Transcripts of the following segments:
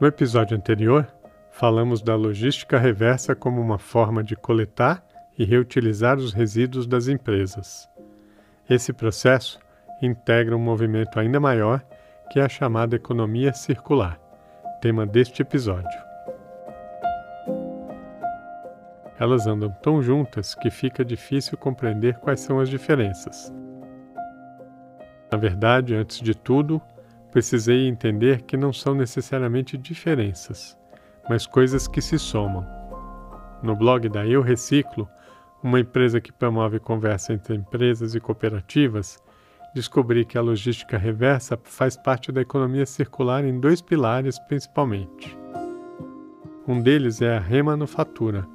No episódio anterior, falamos da logística reversa como uma forma de coletar e reutilizar os resíduos das empresas. Esse processo integra um movimento ainda maior que é a chamada economia circular, tema deste episódio. Elas andam tão juntas que fica difícil compreender quais são as diferenças. Na verdade, antes de tudo, precisei entender que não são necessariamente diferenças, mas coisas que se somam. No blog da Eu Reciclo, uma empresa que promove conversa entre empresas e cooperativas, descobri que a logística reversa faz parte da economia circular em dois pilares principalmente. Um deles é a remanufatura,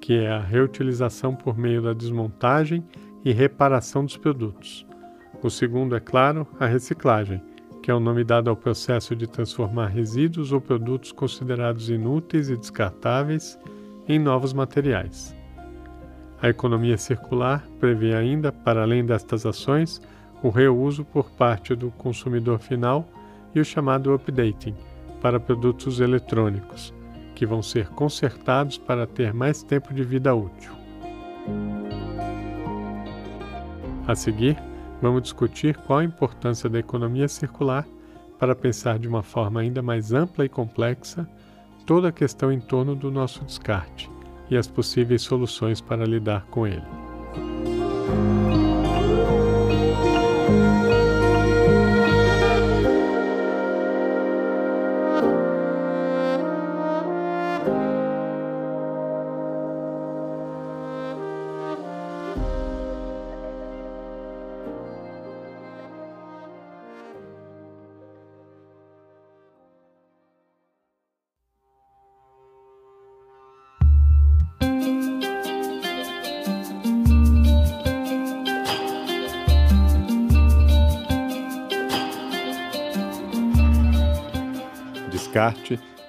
que é a reutilização por meio da desmontagem e reparação dos produtos. O segundo, é claro, a reciclagem, que é o nome dado ao processo de transformar resíduos ou produtos considerados inúteis e descartáveis em novos materiais. A economia circular prevê ainda, para além destas ações, o reuso por parte do consumidor final e o chamado updating para produtos eletrônicos, que vão ser consertados para ter mais tempo de vida útil. A seguir, vamos discutir qual a importância da economia circular para pensar de uma forma ainda mais ampla e complexa toda a questão em torno do nosso descarte e as possíveis soluções para lidar com ele.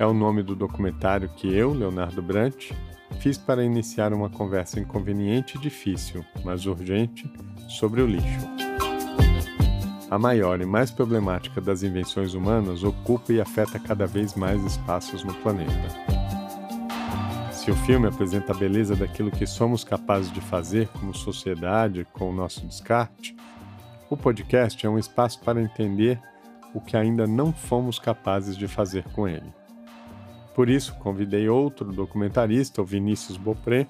É o nome do documentário que eu, Leonardo Brant, fiz para iniciar uma conversa inconveniente e difícil, mas urgente, sobre o lixo. A maior e mais problemática das invenções humanas ocupa e afeta cada vez mais espaços no planeta. Se o filme apresenta a beleza daquilo que somos capazes de fazer como sociedade com o nosso descarte, o podcast é um espaço para entender o que ainda não fomos capazes de fazer com ele. Por isso, convidei outro documentarista, o Vinícius Bopré,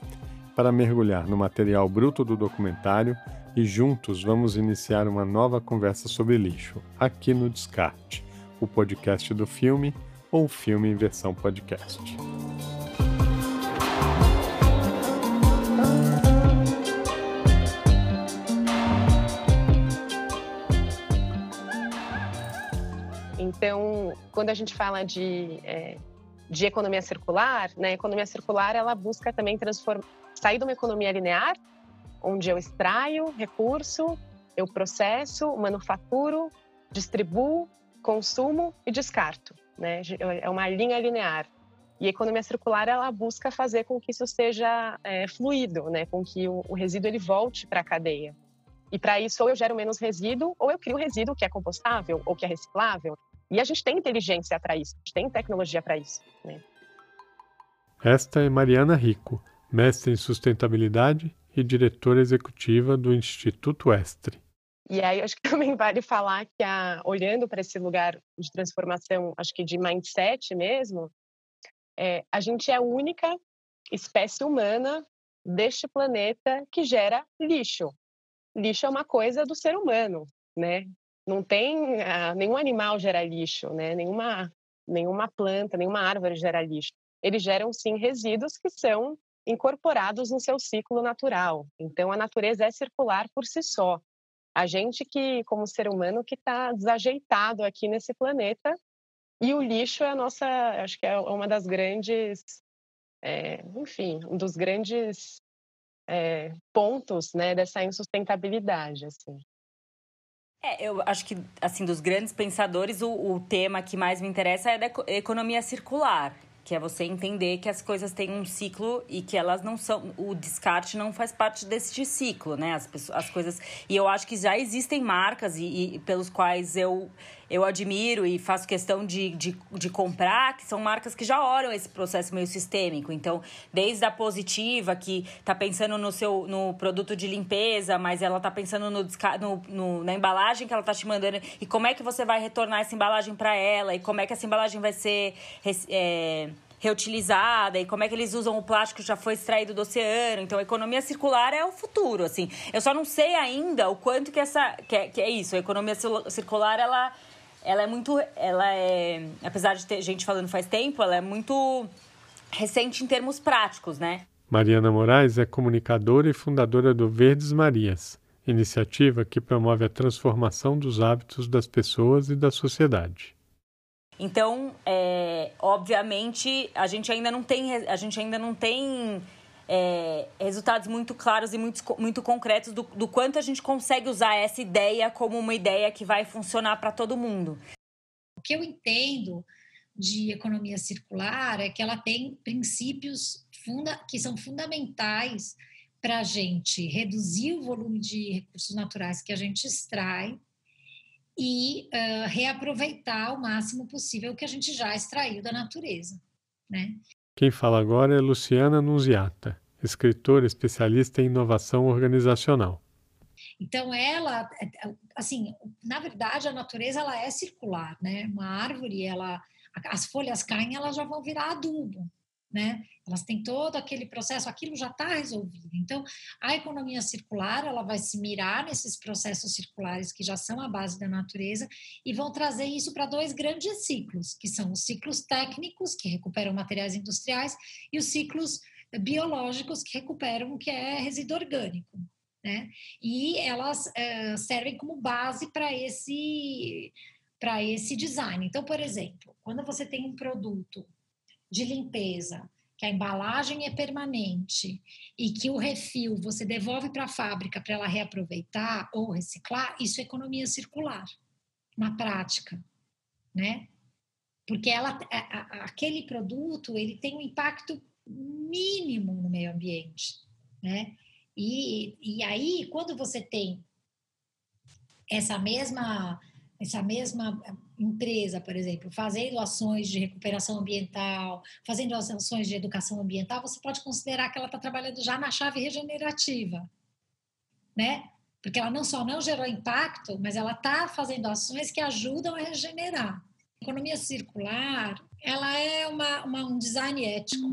para mergulhar no material bruto do documentário e juntos vamos iniciar uma nova conversa sobre lixo, aqui no Descarte, o podcast do filme ou filme em versão podcast. Então, quando a gente fala de, é, de economia circular, né, a economia circular ela busca também transformar, sair de uma economia linear, onde eu extraio recurso, eu processo, manufaturo, distribuo, consumo e descarto. Né? É uma linha linear. E a economia circular ela busca fazer com que isso seja é, fluido, né? com que o, o resíduo ele volte para a cadeia. E para isso, ou eu gero menos resíduo, ou eu crio resíduo que é compostável ou que é reciclável. E a gente tem inteligência para isso, a gente tem tecnologia para isso. Né? Esta é Mariana Rico, mestre em sustentabilidade e diretora executiva do Instituto Estre. E aí acho que também vale falar que a, olhando para esse lugar de transformação, acho que de mindset mesmo, é, a gente é a única espécie humana deste planeta que gera lixo. Lixo é uma coisa do ser humano, né? Não tem uh, nenhum animal gera lixo, né? Nenhuma nenhuma planta, nenhuma árvore gera lixo. Eles geram sim resíduos que são incorporados no seu ciclo natural. Então a natureza é circular por si só. A gente que, como ser humano, que está desajeitado aqui nesse planeta e o lixo é a nossa, acho que é uma das grandes, é, enfim, um dos grandes é, pontos, né, dessa insustentabilidade, assim. É, eu acho que, assim, dos grandes pensadores, o, o tema que mais me interessa é da economia circular, que é você entender que as coisas têm um ciclo e que elas não são o descarte não faz parte deste ciclo né? As, as coisas e eu acho que já existem marcas e, e pelos quais eu eu admiro e faço questão de, de, de comprar, que são marcas que já olham esse processo meio sistêmico. Então, desde a positiva, que está pensando no seu no produto de limpeza, mas ela está pensando no, no, no, na embalagem que ela está te mandando e como é que você vai retornar essa embalagem para ela e como é que essa embalagem vai ser. É, reutilizada e como é que eles usam o plástico que já foi extraído do oceano. Então, a economia circular é o futuro, assim. Eu só não sei ainda o quanto que essa que é, que é isso. A economia circular ela ela é muito ela é apesar de ter gente falando faz tempo, ela é muito recente em termos práticos, né? Mariana Moraes é comunicadora e fundadora do Verdes Marias, iniciativa que promove a transformação dos hábitos das pessoas e da sociedade. Então, é, obviamente, a gente ainda não tem, a gente ainda não tem é, resultados muito claros e muito, muito concretos do, do quanto a gente consegue usar essa ideia como uma ideia que vai funcionar para todo mundo. O que eu entendo de economia circular é que ela tem princípios funda que são fundamentais para a gente reduzir o volume de recursos naturais que a gente extrai e uh, reaproveitar o máximo possível o que a gente já extraiu da natureza. Né? Quem fala agora é Luciana Nunziata, escritora especialista em inovação organizacional. Então ela, assim, na verdade a natureza ela é circular, né? Uma árvore, ela, as folhas caem, elas já vão virar adubo né? Elas têm todo aquele processo, aquilo já está resolvido. Então, a economia circular, ela vai se mirar nesses processos circulares que já são a base da natureza e vão trazer isso para dois grandes ciclos, que são os ciclos técnicos, que recuperam materiais industriais, e os ciclos biológicos, que recuperam o que é resíduo orgânico. Né? E elas uh, servem como base para esse esse design. Então, por exemplo, quando você tem um produto de limpeza, que a embalagem é permanente e que o refil você devolve para a fábrica para ela reaproveitar ou reciclar, isso é economia circular na prática, né? Porque ela, aquele produto ele tem um impacto mínimo no meio ambiente, né? E, e aí quando você tem essa mesma essa mesma empresa, por exemplo, fazendo ações de recuperação ambiental, fazendo ações de educação ambiental, você pode considerar que ela está trabalhando já na chave regenerativa, né? Porque ela não só não gerou impacto, mas ela está fazendo ações que ajudam a regenerar. A economia circular, ela é uma, uma um design ético.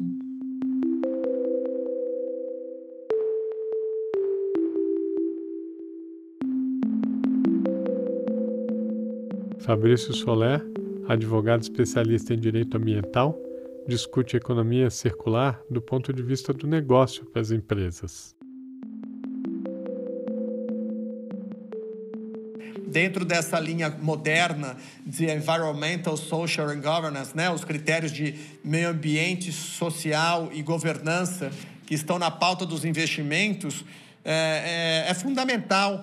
Fabrício Soler, advogado especialista em direito ambiental, discute economia circular do ponto de vista do negócio para as empresas. Dentro dessa linha moderna de environmental, social and governance, né, os critérios de meio ambiente, social e governança que estão na pauta dos investimentos, é, é, é fundamental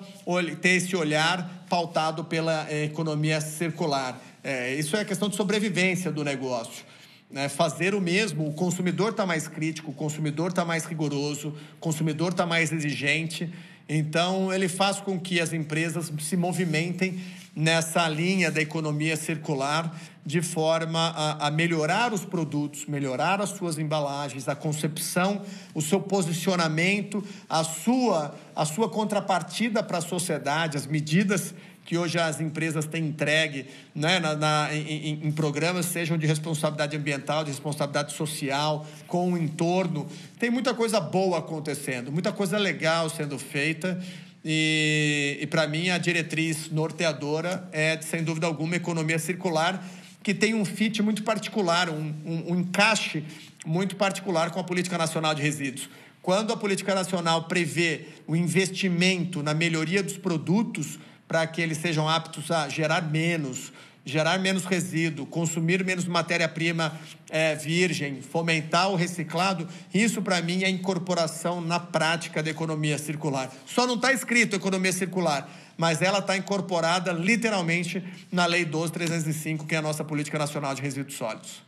ter esse olhar pautado pela é, economia circular. É, isso é questão de sobrevivência do negócio. Né? Fazer o mesmo, o consumidor está mais crítico, o consumidor está mais rigoroso, o consumidor está mais exigente. Então, ele faz com que as empresas se movimentem nessa linha da economia circular de forma a, a, melhorar os produtos, melhorar as suas embalagens, a concepção, o seu posicionamento, a sua, a sua contrapartida para a sociedade, as medidas que hoje as empresas têm entregue né, na, na em, em, programas, sejam de responsabilidade ambiental, de responsabilidade social, com o entorno. Tem muita coisa boa acontecendo, muita coisa legal sendo feita. E, e para mim, a diretriz norteadora é, sem dúvida alguma, economia circular, que tem um fit muito particular, um, um, um encaixe muito particular com a Política Nacional de Resíduos. Quando a Política Nacional prevê o investimento na melhoria dos produtos para que eles sejam aptos a gerar menos, gerar menos resíduo, consumir menos matéria-prima é, virgem, fomentar o reciclado, isso para mim é incorporação na prática da economia circular. Só não está escrito economia circular, mas ela está incorporada literalmente na Lei 12305, que é a nossa Política Nacional de Resíduos Sólidos.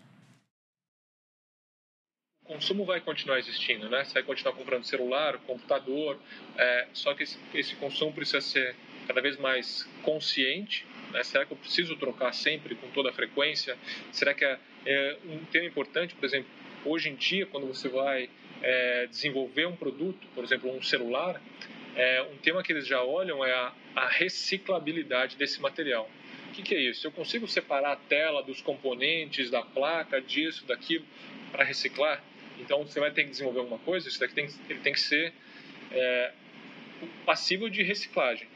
O consumo vai continuar existindo, né? Você vai continuar comprando celular, computador, é, só que esse, esse consumo precisa ser cada vez mais consciente Né? Será que eu preciso trocar sempre com toda a frequência? Será que é, é um tema importante, por exemplo, hoje em dia, quando você vai é, desenvolver um produto, por exemplo, um celular, é, um tema que eles já olham é a, a reciclabilidade desse material. O que, que, é isso? Eu consigo separar a tela dos componentes, da placa, disso, daquilo, para reciclar? Então, você vai ter que desenvolver alguma coisa, isso daqui tem, ele tem que ser é, passível de reciclagem.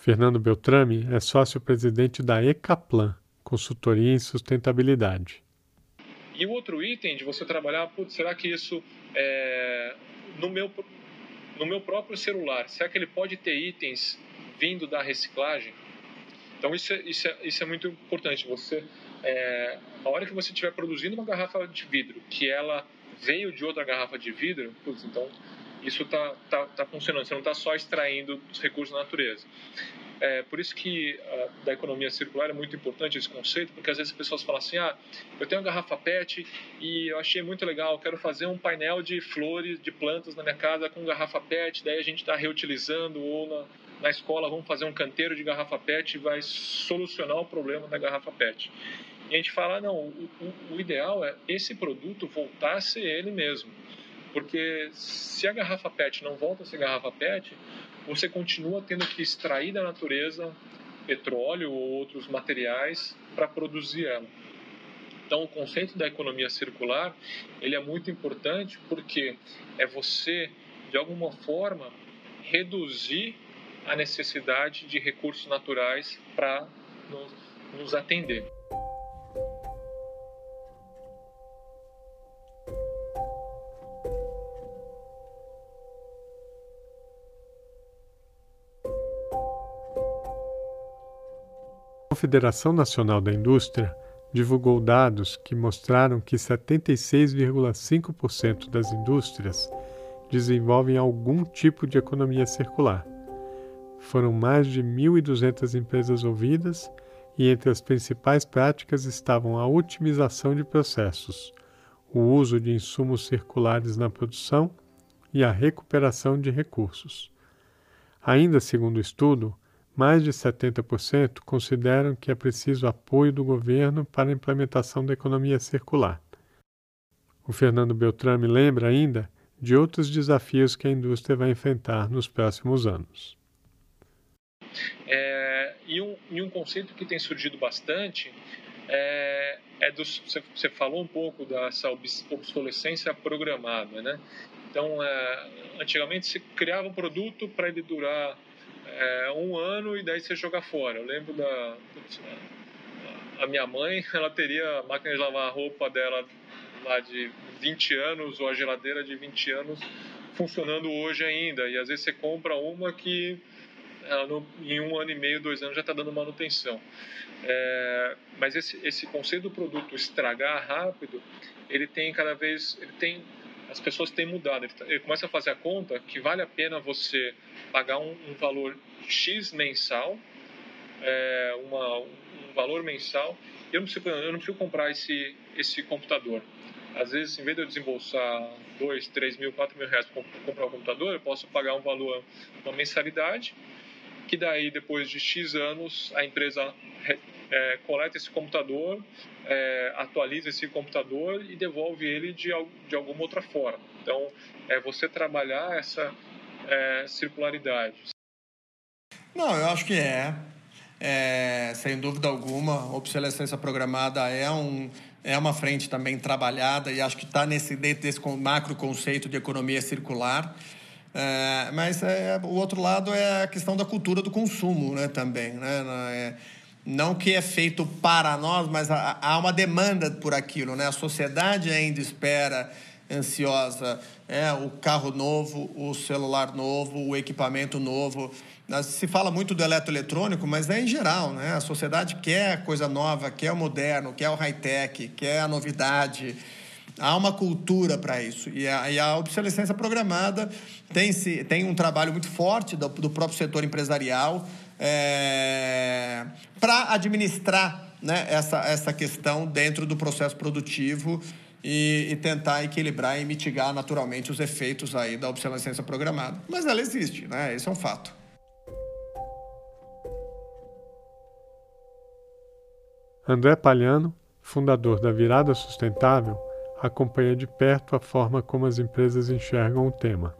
Fernando Beltrame é sócio-presidente da Ecaplan, consultoria em sustentabilidade. E o outro item de você trabalhar, putz, será que isso é, no meu no meu próprio celular, será que ele pode ter itens vindo da reciclagem? Então isso é, isso é, isso é muito importante. Você, é, a hora que você estiver produzindo uma garrafa de vidro, que ela veio de outra garrafa de vidro, putz, então isso está tá, tá funcionando. Você não está só extraindo os recursos da natureza. É, por isso que uh, da economia circular é muito importante esse conceito, porque às vezes as pessoas falam assim, ah, eu tenho uma garrafa PET e eu achei muito legal, quero fazer um painel de flores, de plantas na minha casa com garrafa PET, daí a gente está reutilizando ou na, na escola vamos fazer um canteiro de garrafa PET e vai solucionar o problema da garrafa PET. E a gente fala, não, o, o, o ideal é esse produto voltar a ser ele mesmo. Porque se a garrafa PET não volta a ser garrafa PET, você continua tendo que extrair da natureza petróleo ou outros materiais para produzir ela. Então, o conceito da economia circular ele é muito importante porque é você, de alguma forma, reduzir a necessidade de recursos naturais para nos, nos atender. Confederação Nacional da Indústria divulgou dados que mostraram que 76,5% das indústrias desenvolvem algum tipo de economia circular. Foram mais de 1.200 empresas ouvidas e entre as principais práticas estavam a otimização de processos, o uso de insumos circulares na produção e a recuperação de recursos. Ainda segundo o estudo, mais de 70% consideram que é preciso apoio do governo para a implementação da economia circular. O Fernando Beltrame lembra ainda de outros desafios que a indústria vai enfrentar nos próximos anos. É, e, um, e, um, conceito que tem surgido bastante é, é você falou um pouco dessa obsolescência programada, né? Então, é, antigamente se criava um produto para ele durar é, um ano e daí você joga fora. Eu lembro da. A minha mãe, ela teria a máquina de lavar a roupa dela lá de 20 anos ou a geladeira de 20 anos funcionando hoje ainda. E às vezes você compra uma que no, em um ano e meio, dois anos já está dando manutenção. É, mas esse, esse conceito do produto estragar rápido, ele tem cada vez, ele tem as pessoas têm mudado. Ele, ele, começa a fazer a conta que vale a pena você pagar um, um valor X mensal, é, uma, um valor mensal. Eu não, preciso, eu não preciso comprar esse, esse computador. Às vezes, em vez de eu desembolsar 2, 3 mil, 4 mil reais para comprar um computador, eu posso pagar um valor, uma mensalidade, que daí, depois de X anos, a empresa é, coleta esse computador, é, atualiza esse computador e devolve ele de, de alguma outra forma. Então, é você trabalhar essa é, circularidade. Não, eu acho que é. é. Sem dúvida alguma, obsolescência programada é, um, é uma frente também trabalhada e acho que está nesse, dentro desse macro conceito de economia circular. É, mas é, o outro lado é a questão da cultura do consumo né, também. Né? É, não que é feito para nós, mas há uma demanda por aquilo, né? A sociedade ainda espera ansiosa, é o carro novo, o celular novo, o equipamento novo. Se fala muito do eletroeletrônico, mas é em geral, né? A sociedade quer coisa nova, quer o moderno, quer o high-tech, quer a novidade. Há uma cultura para isso. E a, e a obsolescência programada tem, se, tem um trabalho muito forte do, do próprio setor empresarial é, para administrar né, essa, essa questão dentro do processo produtivo e, e, tentar equilibrar e mitigar naturalmente os efeitos aí da obsolescência programada. Mas ela existe, né? Esse é um fato. André Palhano, fundador da Virada Sustentável, acompanha de perto a forma como as empresas enxergam o tema.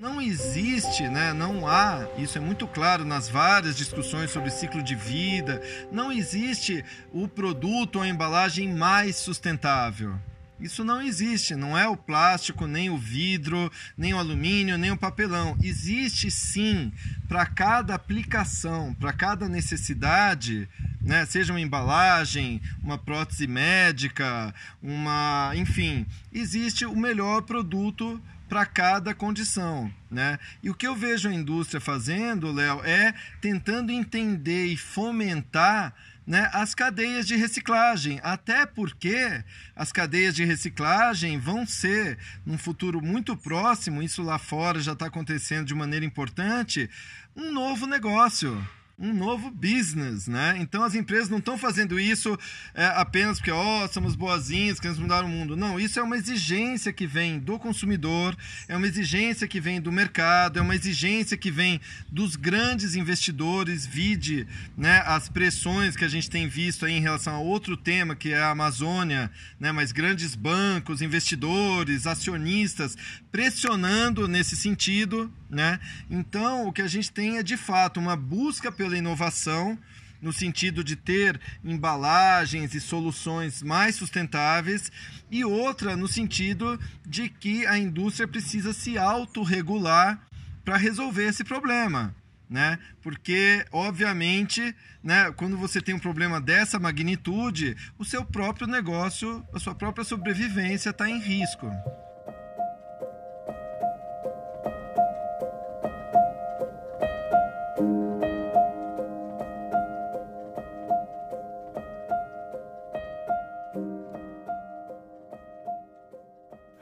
Não existe, né, não há, isso é muito claro nas várias discussões sobre ciclo de vida, não existe o produto ou a embalagem mais sustentável. Isso não existe, não é o plástico, nem o vidro, nem o alumínio, nem o papelão. Existe sim para cada aplicação, para cada necessidade, né? seja uma embalagem, uma prótese médica, uma, enfim, existe o melhor produto para cada condição, né? E o que eu vejo a indústria fazendo, Léo, é tentando entender e fomentar né, as cadeias de reciclagem, até porque as cadeias de reciclagem vão ser, num futuro muito próximo, isso lá fora já está acontecendo de maneira importante, um novo negócio um novo business, né? Então as empresas não estão fazendo isso é, apenas porque, ó, oh, somos boazinhos, queremos mudar o mundo. Não, isso é uma exigência que vem do consumidor, é uma exigência que vem do mercado, é uma exigência que vem dos grandes investidores, vide, né, as pressões que a gente tem visto aí em relação a outro tema que é a Amazônia, né, mas grandes bancos, investidores, acionistas pressionando nesse sentido, né? Então, o que a gente tem é de fato uma busca pela inovação no sentido de ter embalagens e soluções mais sustentáveis, e outra no sentido de que a indústria precisa se autorregular para resolver esse problema. Né? Porque, obviamente, né, quando você tem um problema dessa magnitude, o seu próprio negócio, a sua própria sobrevivência está em risco.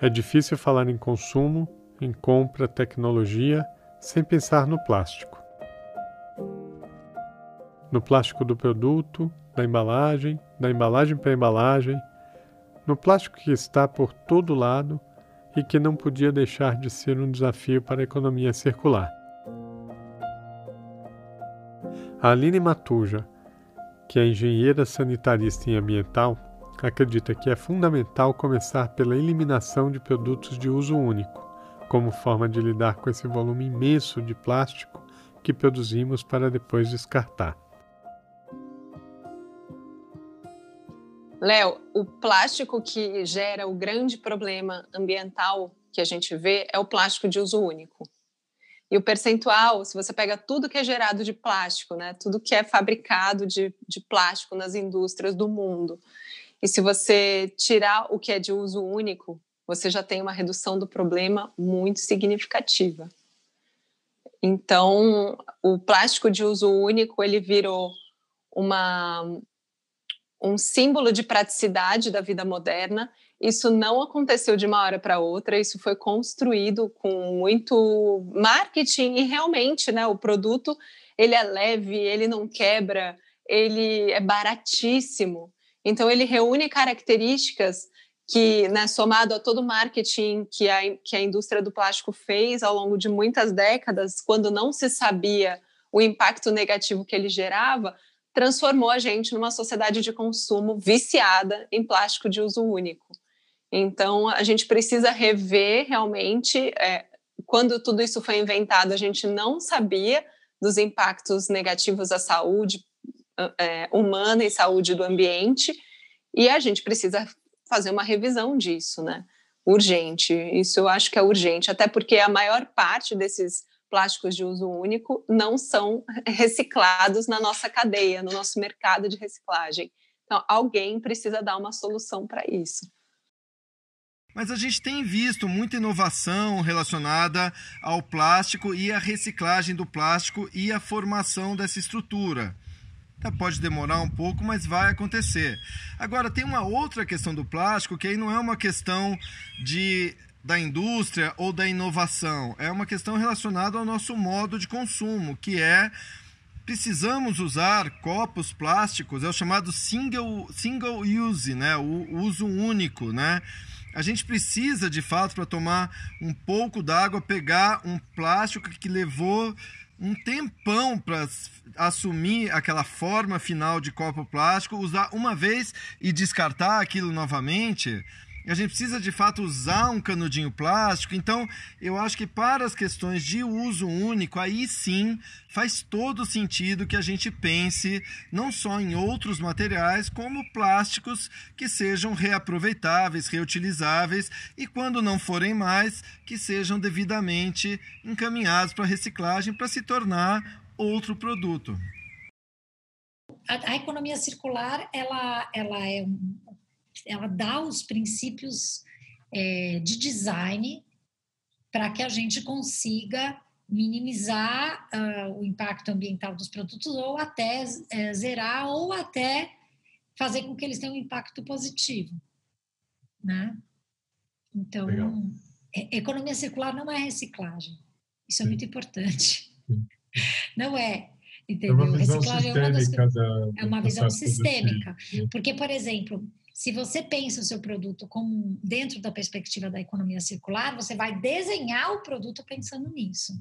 É difícil falar em consumo, em compra, tecnologia, sem pensar no plástico. No plástico do produto, da embalagem, da embalagem para a embalagem, no plástico que está por todo lado e que não podia deixar de ser um desafio para a economia circular. A Aline Matuja, que é engenheira sanitarista e ambiental, acredita que é fundamental começar pela eliminação de produtos de uso único, como forma de lidar com esse volume imenso de plástico que produzimos para depois descartar. Léo, o plástico que gera o grande problema ambiental que a gente vê é o plástico de uso único. E o percentual, se você pega tudo que é gerado de plástico, né, tudo que é fabricado de, de plástico nas indústrias do mundo, e se você tirar o que é de uso único, você já tem uma redução do problema muito significativa. Então, o plástico de uso único ele virou uma, um símbolo de praticidade da vida moderna. Isso não aconteceu de uma hora para outra, isso foi construído com muito marketing e realmente, né, o produto ele é leve, ele não quebra, ele é baratíssimo. Então, ele reúne características que, né, somado a todo o marketing que a, que a indústria do plástico fez ao longo de muitas décadas, quando não se sabia o impacto negativo que ele gerava, transformou a gente numa sociedade de consumo viciada em plástico de uso único. Então, a gente precisa rever realmente. É, quando tudo isso foi inventado, a gente não sabia dos impactos negativos à saúde, é, humana e saúde do ambiente, e a gente precisa fazer uma revisão disso, né? Urgente. Isso eu acho que é urgente, até porque a maior parte desses plásticos de uso único não são reciclados na nossa cadeia, no nosso mercado de reciclagem. Então, alguém precisa dar uma solução para isso. Mas a gente tem visto muita inovação relacionada ao plástico e à reciclagem do plástico e à formação dessa estrutura. Tá, pode demorar um pouco, mas vai acontecer. Agora, tem uma outra questão do plástico que aí não é uma questão de da indústria ou da inovação, é uma questão relacionada ao nosso modo de consumo, que é precisamos usar copos plásticos, é o chamado single, single use, né? o uso único, né? A gente precisa, de fato, para tomar um pouco d'água, pegar um plástico que levou um tempão para assumir aquela forma final de copo plástico, usar uma vez e descartar aquilo novamente a gente precisa de fato usar um canudinho plástico. Então, eu acho que para as questões de uso único, aí sim faz todo sentido que a gente pense não só em outros materiais, como plásticos que sejam reaproveitáveis, reutilizáveis e, quando não forem mais, que sejam devidamente encaminhados para reciclagem para se tornar outro produto. A, a, economia circular ela, ela é ela dá os princípios é, de design para que a gente consiga minimizar uh, o impacto ambiental dos produtos ou até é, zerar ou até fazer com que eles tenham um impacto positivo, né? Então, é, economia circular não é reciclagem. Isso é muito importante. Não é. Entendeu? É uma visão reciclagem é uma, das, da, é uma visão sistêmica. Porque, por exemplo, se você pensa o seu produto como dentro da perspectiva da economia circular, você vai desenhar o produto pensando nisso.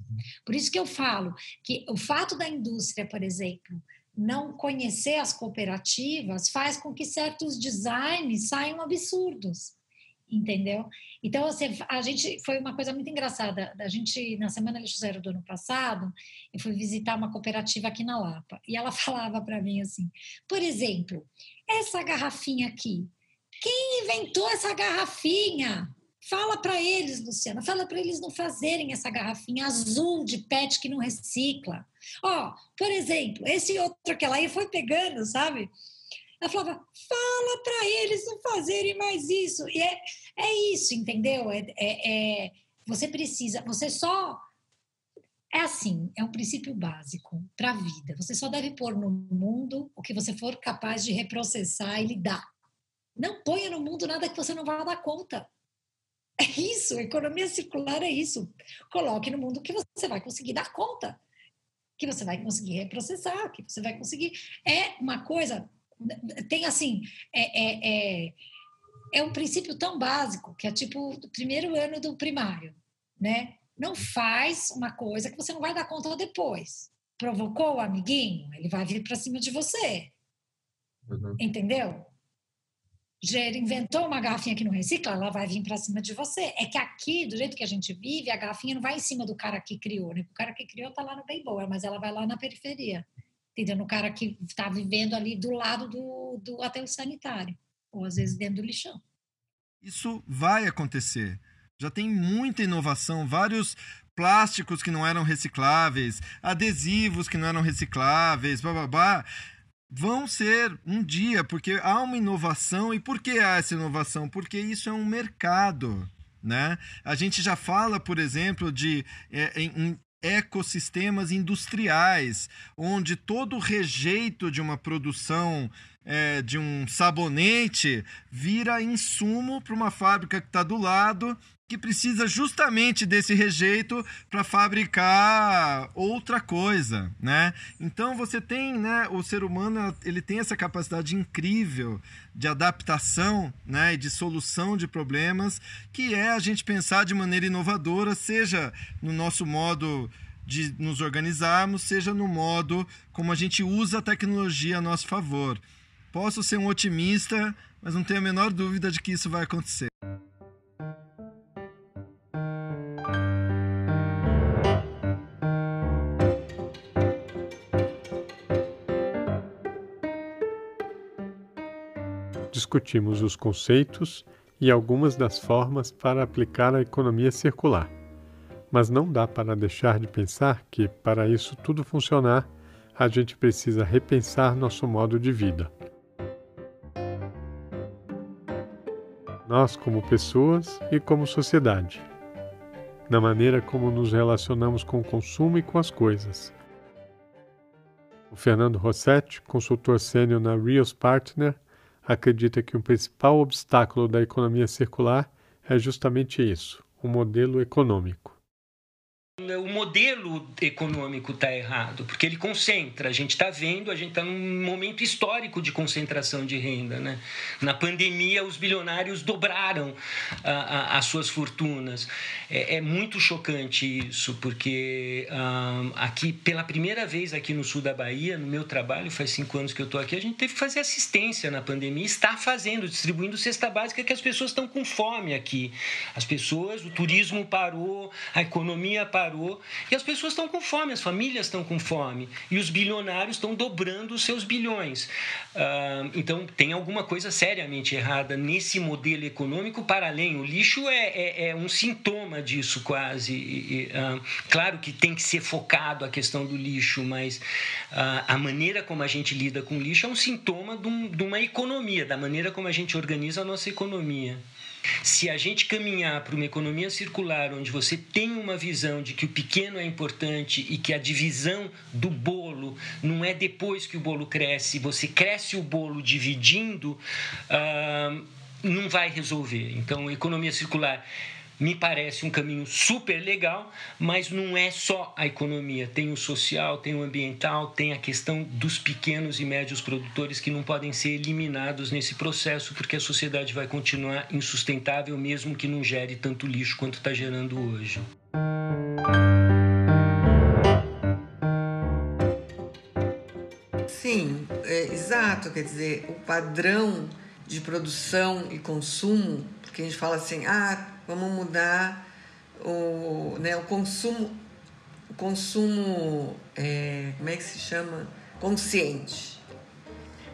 Por isso que eu falo que o fato da indústria, por exemplo, não conhecer as cooperativas faz com que certos designs saiam absurdos entendeu? Então, assim, a gente foi uma coisa muito engraçada. A gente, na Semana Lixo Zero do ano passado, eu fui visitar uma cooperativa aqui na Lapa e ela falava para mim assim: por exemplo, essa garrafinha aqui, quem inventou essa garrafinha? Fala para eles, Luciana, fala para eles não fazerem essa garrafinha azul de PET que não recicla. Ó, por exemplo, esse outro que ela aí foi pegando, sabe? Ela falava, fala para eles não fazerem mais isso. E é, é isso, entendeu? É, é, é, você precisa, você só. É assim, é um princípio básico para a vida. Você só deve pôr no mundo o que você for capaz de reprocessar e lidar. Não ponha no mundo nada que você não vá dar conta. É isso, economia circular é isso. Coloque no mundo que você vai conseguir dar conta, que você vai conseguir reprocessar, que você vai conseguir. É uma coisa tem assim, é, é, é, é, um princípio tão básico que é tipo o primeiro ano do primário, né? Não faz uma coisa que você não vai dar conta depois. Provocou o amiguinho, ele vai vir para cima de você. Uhum. Entendeu? Já inventou uma garrafinha que não recicla, ela vai vir para cima de você. É que aqui, do jeito que a gente vive, a garrafinha não vai em cima do cara que criou, né? O cara que criou tá lá no bem boa, mas ela vai lá na periferia entendeu? No cara que está vivendo ali do lado do, do aterro sanitário, ou às vezes dentro do lixão. Isso vai acontecer. Já tem muita inovação, vários plásticos que não eram recicláveis, adesivos que não eram recicláveis, babá, vão ser um dia, porque há uma inovação. E por que há essa inovação? Porque isso é um mercado. Né? A gente já fala, por exemplo, de é, em, ecossistemas industriais, onde todo o rejeito de uma produção é, de um sabonete vira insumo para uma fábrica que está do lado que precisa justamente desse rejeito para fabricar outra coisa, né? Então você tem, né, o ser humano, ele tem essa capacidade incrível de adaptação, né, e de solução de problemas, que é a gente pensar de maneira inovadora, seja no nosso modo de nos organizarmos, seja no modo como a gente usa a tecnologia a nosso favor. Posso ser um otimista, mas não tenho a menor dúvida de que isso vai acontecer. Discutimos os conceitos e algumas das formas para aplicar a economia circular. Mas não dá para deixar de pensar que, para isso tudo funcionar, a gente precisa repensar nosso modo de vida. Nós, como pessoas e como sociedade, na maneira como nos relacionamos com o consumo e com as coisas. O Fernando Rossetti, consultor sênior na Rios Partner, acredita que o principal obstáculo da economia circular é justamente isso, o modelo econômico o modelo econômico está errado, porque ele concentra. A gente está vendo, a gente está num momento histórico de concentração de renda. Né? Na pandemia, os bilionários dobraram a, a, as suas fortunas. É, é, muito chocante isso, porque um, aqui, pela primeira vez aqui no sul da Bahia, no meu trabalho, faz cinco anos que eu estou aqui, a gente teve que fazer assistência na pandemia, está fazendo, distribuindo cesta básica, que as pessoas estão com fome aqui. As pessoas, o turismo parou, a economia parou e as pessoas estão com fome, as famílias estão com fome e os bilionários estão dobrando os seus bilhões. Uh, então tem alguma coisa seriamente errada nesse modelo econômico para além. O lixo é, é, é um sintoma disso quase. E, uh, claro que tem que ser focado a questão do lixo, mas uh, a maneira como a gente lida com o lixo é um sintoma de, um, de uma economia, da maneira como a gente organiza a nossa economia. Se a gente caminhar para uma economia circular, onde você tem uma visão de que o pequeno é importante e que a divisão do bolo não é depois que o bolo cresce, você cresce o bolo dividindo, uh, não vai resolver. Então, economia circular me parece um caminho super legal, mas não é só a economia. Tem o social, tem o ambiental, tem a questão dos pequenos e médios produtores que não podem ser eliminados nesse processo, porque a sociedade vai continuar insustentável, mesmo que não gere tanto lixo quanto está gerando hoje. Sim, é, exato. Quer dizer, o padrão de produção e consumo, porque a gente fala assim, ah, vamos mudar o, né, o consumo, o consumo é, como é que se chama? Consciente.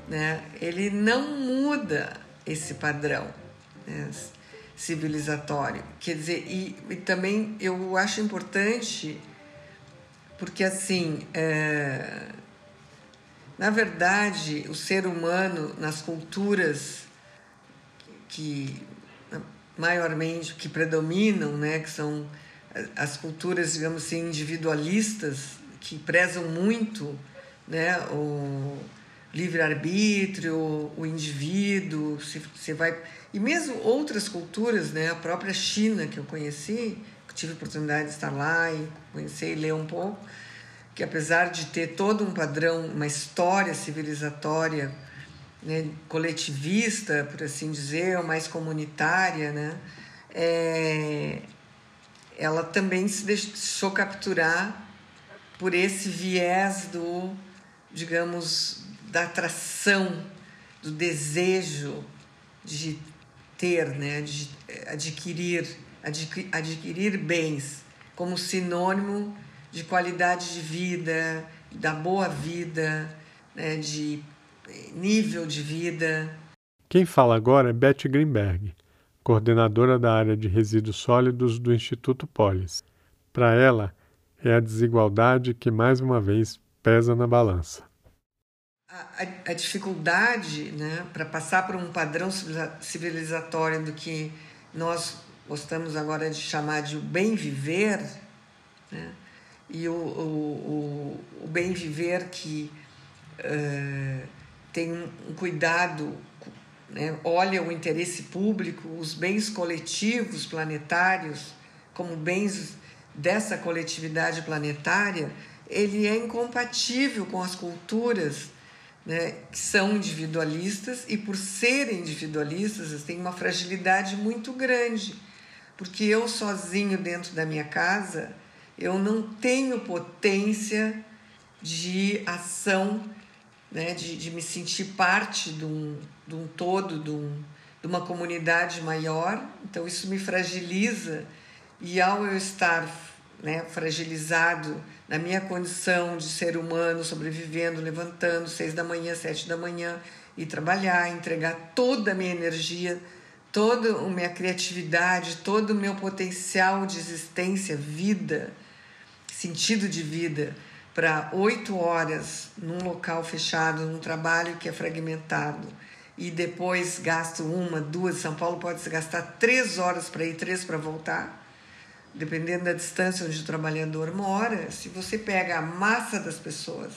Né? Ele não muda esse padrão né, civilizatório. Quer dizer, e, e, também eu acho importante, porque assim, é, na verdade, o ser humano nas culturas que maiormente que predominam, né, que são as culturas, digamos assim, individualistas, que prezam muito né, o livre-arbítrio, o indivíduo, se você vai... E mesmo outras culturas, né, a própria China, que eu conheci, que tive a oportunidade de estar lá e conhecer e ler um pouco, que apesar de ter todo um padrão, uma história civilizatória né, coletivista, por assim dizer, ou mais comunitária, né, é, ela também se deixou capturar por esse viés do, digamos, da atração, do desejo de ter, né, de adquirir, adquirir, adquirir bens como sinônimo de qualidade de vida, da boa vida, né, de nível de vida. Quem fala agora é Beth Greenberg, coordenadora da área de resíduos sólidos do Instituto Polis. Para ela, é a desigualdade que mais uma vez pesa na balança. A, a, a dificuldade né, para passar por um padrão civilizatório do que nós gostamos agora de chamar de o bem viver, né, e o, o, o, o bem viver que uh, tem um cuidado, né, olha o interesse público, os bens coletivos planetários como bens dessa coletividade planetária, ele é incompatível com as culturas né, que são individualistas e por serem individualistas têm uma fragilidade muito grande, porque eu sozinho dentro da minha casa eu não tenho potência de ação né, de, de me sentir parte de um, de um todo, de, um, de uma comunidade maior. Então, isso me fragiliza, e ao eu estar né, fragilizado na minha condição de ser humano, sobrevivendo, levantando seis da manhã, sete da manhã, e trabalhar, entregar toda a minha energia, toda a minha criatividade, todo o meu potencial de existência, vida, sentido de vida para oito horas num local fechado, num trabalho que é fragmentado, e depois gasto uma, duas, São Paulo pode se gastar três horas para ir, três para voltar, dependendo da distância onde o trabalhador mora. Se você pega a massa das pessoas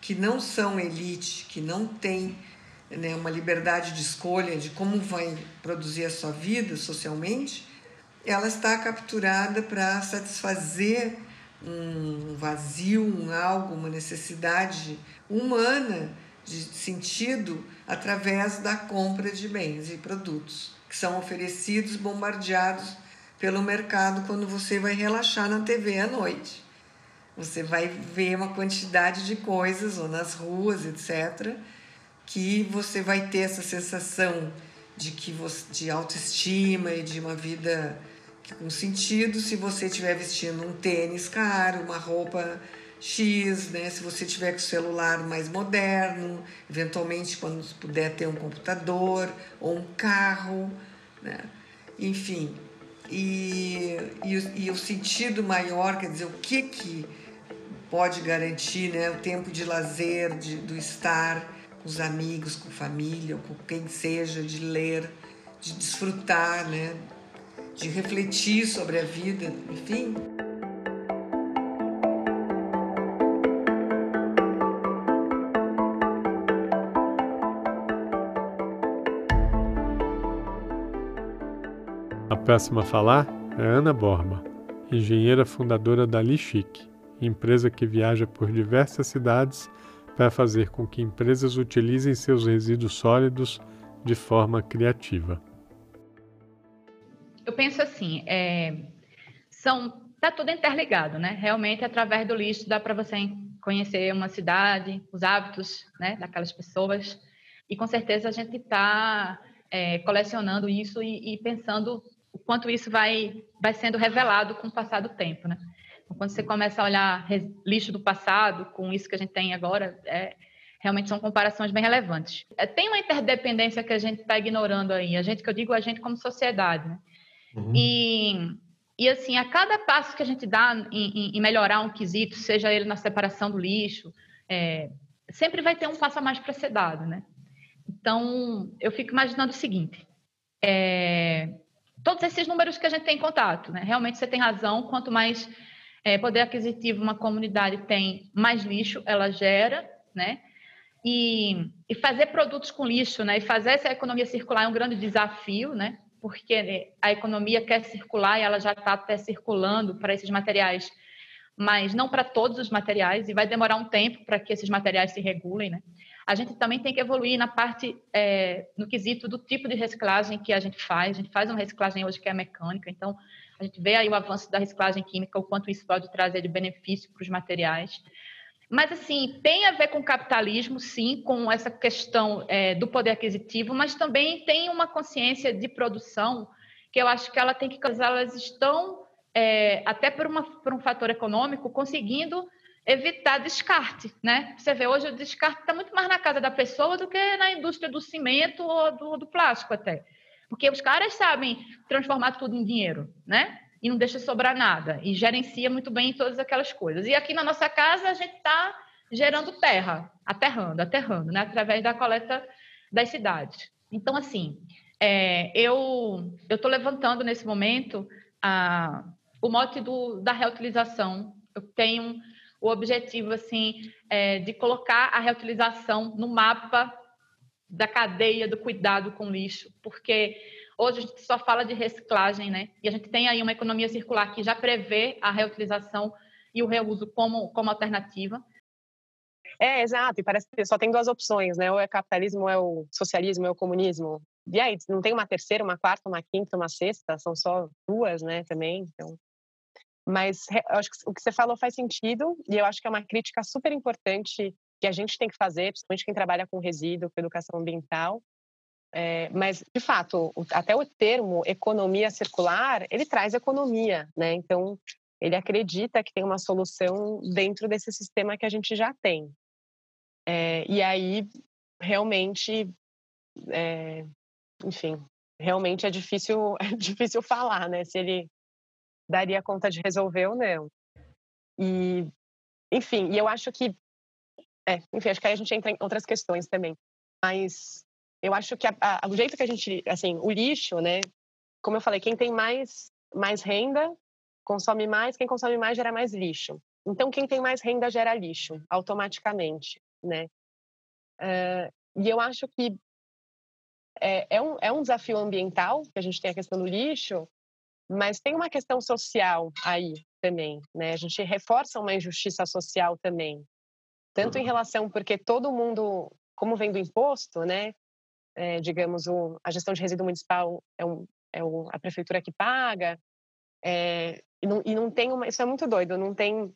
que não são elite, que não tem né, uma liberdade de escolha de como vai produzir a sua vida socialmente, ela está capturada para satisfazer um vazio, um algo, uma necessidade humana de sentido através da compra de bens e produtos que são oferecidos, bombardeados pelo mercado quando você vai relaxar na TV à noite. Você vai ver uma quantidade de coisas, ou nas ruas, etc., que você vai ter essa sensação de que você, de autoestima e de uma vida com sentido se você estiver vestindo um tênis caro, uma roupa X, né? Se você tiver com o celular mais moderno, eventualmente quando puder ter um computador ou um carro, né? Enfim, e, e, e o sentido maior, quer dizer, o que que pode garantir, né? O tempo de lazer, de, do estar com os amigos, com família, ou com quem seja, de ler, de desfrutar, né? De refletir sobre a vida, enfim. A próxima a falar é Ana Borba, engenheira fundadora da Lichic, empresa que viaja por diversas cidades para fazer com que empresas utilizem seus resíduos sólidos de forma criativa. Eu penso assim, é, são tá tudo interligado, né? Realmente através do lixo dá para você conhecer uma cidade, os hábitos, né, daquelas pessoas e com certeza a gente está é, colecionando isso e, e pensando o quanto isso vai, vai sendo revelado com o passar do tempo, né? Então, quando você começa a olhar lixo do passado com isso que a gente tem agora, é, realmente são comparações bem relevantes. É, tem uma interdependência que a gente está ignorando aí, a gente que eu digo a gente como sociedade, né? Uhum. E, e assim, a cada passo que a gente dá em, em, melhorar um quesito, seja ele na separação do lixo, é, sempre vai ter um passo a mais para ser dado, né? Então, eu fico imaginando o seguinte: é, todos esses números que a gente tem em contato. Né? Realmente você tem razão, quanto mais é, poder aquisitivo uma comunidade tem, mais lixo ela gera, né? E, e, fazer produtos com lixo, né? E fazer essa economia circular é um grande desafio, né? Porque a economia quer circular e ela já está até circulando para esses materiais, mas não para todos os materiais e vai demorar um tempo para que esses materiais se regulem, né? a gente também tem que evoluir na parte, é, no quesito do tipo de reciclagem que a gente faz. A gente faz uma reciclagem hoje que é mecânica, então a gente vê aí o avanço da reciclagem química, o quanto isso pode trazer de benefício para os materiais. Mas, assim, tem a ver com capitalismo, sim, com essa questão é, do poder aquisitivo, mas também tem uma consciência de produção que eu acho que ela tem que, elas estão, é, até por, uma, por um fator econômico, conseguindo evitar descarte, né? Você vê hoje o descarte está muito mais na casa da pessoa do que na indústria do cimento ou do, do, plástico até, porque os caras sabem transformar tudo em dinheiro, né? E não deixa sobrar nada e gerencia muito bem todas aquelas coisas. E aqui na nossa casa a gente está gerando terra, aterrando, aterrando, né? Através da coleta das cidades. Então assim, é, eu eu estou levantando nesse momento a, o mote do, da reutilização. Eu tenho o objetivo assim é de colocar a reutilização no mapa da cadeia do cuidado com lixo, porque hoje a gente só fala de reciclagem, né? E a gente tem aí uma economia circular que já prevê a reutilização e o reuso como, como alternativa. É, exato, e parece que só tem duas opções, né? Ou é capitalismo, ou é o socialismo, ou é o comunismo. E aí, não tem uma terceira, uma quarta, uma quinta, uma sexta, são só duas, né, também. Então, mas acho que o que você falou faz sentido e eu acho que é uma crítica super importante que a gente tem que fazer, principalmente quem trabalha com resíduo, com educação ambiental. É, mas, de fato, até o termo economia circular, ele traz economia, né? Então, ele acredita que tem uma solução dentro desse sistema que a gente já tem. É, e aí, realmente, é, enfim, realmente é difícil, é difícil falar, né? Se ele daria conta de resolver ou não. E, enfim, e eu acho que, é, enfim, acho que aí a gente entra em outras questões também. Mas eu acho que a, a, o jeito que a gente, assim, o lixo, né? Como eu falei, quem tem mais, mais renda consome mais, quem consome mais gera mais lixo. Então, quem tem mais renda gera lixo, automaticamente, né? Uh, e eu acho que é, é, um, é um desafio ambiental, que a gente tem a questão do lixo, Mas tem uma questão social aí também, né? A gente reforça uma injustiça social também, tanto em relação porque todo mundo, como vem do imposto, né? É, digamos, o, a gestão de resíduo municipal é, um, é a prefeitura que paga, é, e, não, e não tem uma, isso é muito doido, não tem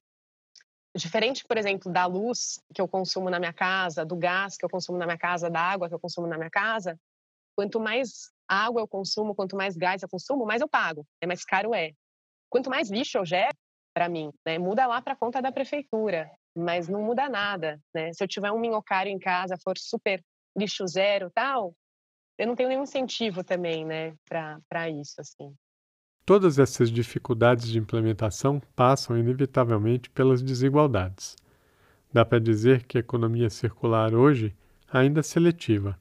diferente, por exemplo, da luz que eu consumo na minha casa, do gás que eu consumo na minha casa, da água que eu consumo na minha casa, quanto mais água eu consumo, quanto mais gás eu consumo, mais eu pago, é mais caro é. Quanto mais lixo eu gero, para mim, né, muda lá para conta da prefeitura, mas não muda nada, né? Se eu tiver um minhocário em casa, for super lixo zero, tal, eu não tenho nenhum incentivo também, né, para isso assim. Todas essas dificuldades de implementação passam inevitavelmente pelas desigualdades. Dá para dizer que a economia circular hoje ainda é seletiva.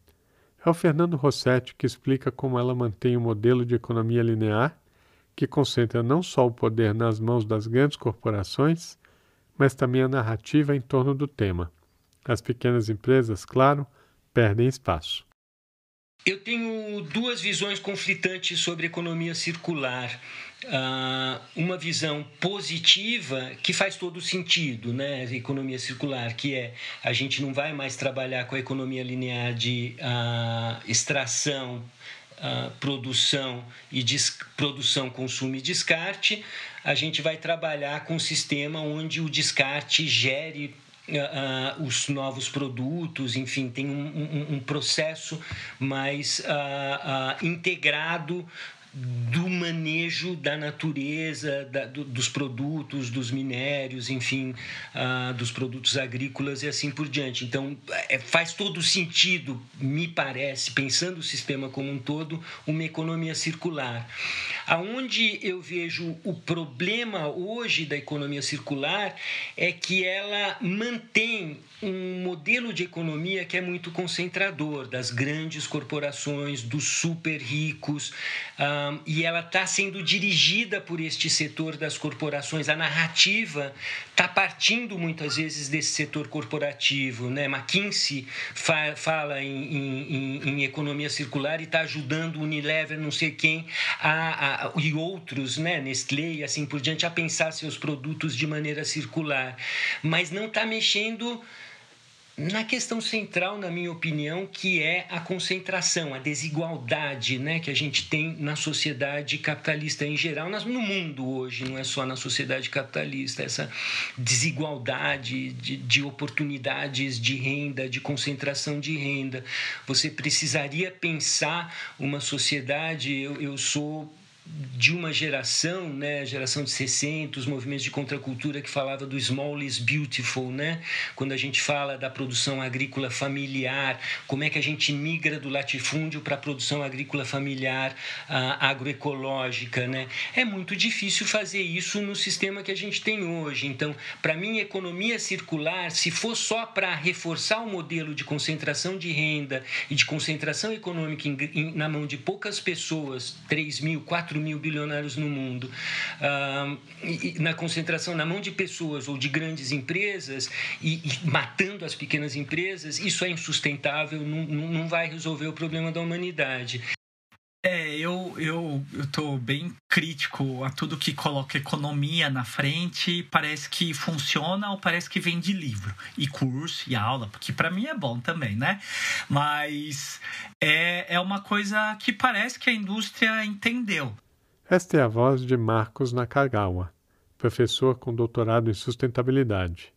É o Fernando Rossetti que explica como ela mantém o um modelo de economia linear, que concentra não só o poder nas mãos das grandes corporações, mas também a narrativa em torno do tema. As pequenas empresas, claro, perdem espaço. Eu tenho duas visões conflitantes sobre economia circular. Uh, uma visão positiva que faz todo sentido, né? Economia circular, que é a gente não vai mais trabalhar com a economia linear de uh, extração, uh, produção e produção, consumo e descarte. A gente vai trabalhar com um sistema onde o descarte gere Uh, os novos produtos, enfim, tem um, um, um processo mais uh, uh, integrado do manejo da natureza, da, do, dos produtos, dos minérios, enfim, uh, dos produtos agrícolas e assim por diante. Então, é, faz todo sentido, me parece, pensando o sistema como um todo, uma economia circular. Aonde eu vejo o problema hoje da economia circular é que ela mantém um modelo de economia que é muito concentrador das grandes corporações, dos super ricos, e ela está sendo dirigida por este setor das corporações. A narrativa está partindo muitas vezes desse setor corporativo. Né? McKinsey fa fala em, em, em, economia circular e está ajudando Unilever, não sei quem, a, a, e outros, né? Nestlé e assim por diante, a pensar seus produtos de maneira circular. Mas não está mexendo na questão central, na minha opinião, que é a concentração, a desigualdade né, que a gente tem na sociedade capitalista em geral, no mundo hoje, não é só na sociedade capitalista, essa desigualdade de, de oportunidades de renda, de concentração de renda. Você precisaria pensar uma sociedade, eu, eu sou de uma geração, né, geração de 60, os movimentos de contracultura que falava do small is beautiful, né? Quando a gente fala da produção agrícola familiar, como é que a gente migra do latifúndio para a produção agrícola familiar agroecológica, né? É muito difícil fazer isso no sistema que a gente tem hoje. Então, para mim, economia circular, se for só para reforçar o modelo de concentração de renda e de concentração econômica em, em, na mão de poucas pessoas, 3 mil, 4 4 mil bilionários no mundo, ah, e, na concentração na mão de pessoas ou de grandes empresas e, e matando as pequenas empresas, isso é insustentável, não, não vai resolver o problema da humanidade. É, eu, eu, eu tô bem crítico a tudo que coloca economia na frente. Parece que funciona ou parece que vem de livro e curso e aula, porque para mim é bom também, né? Mas é, é uma coisa que parece que a indústria entendeu. Esta é a voz de Marcos Nakagawa, professor com doutorado em sustentabilidade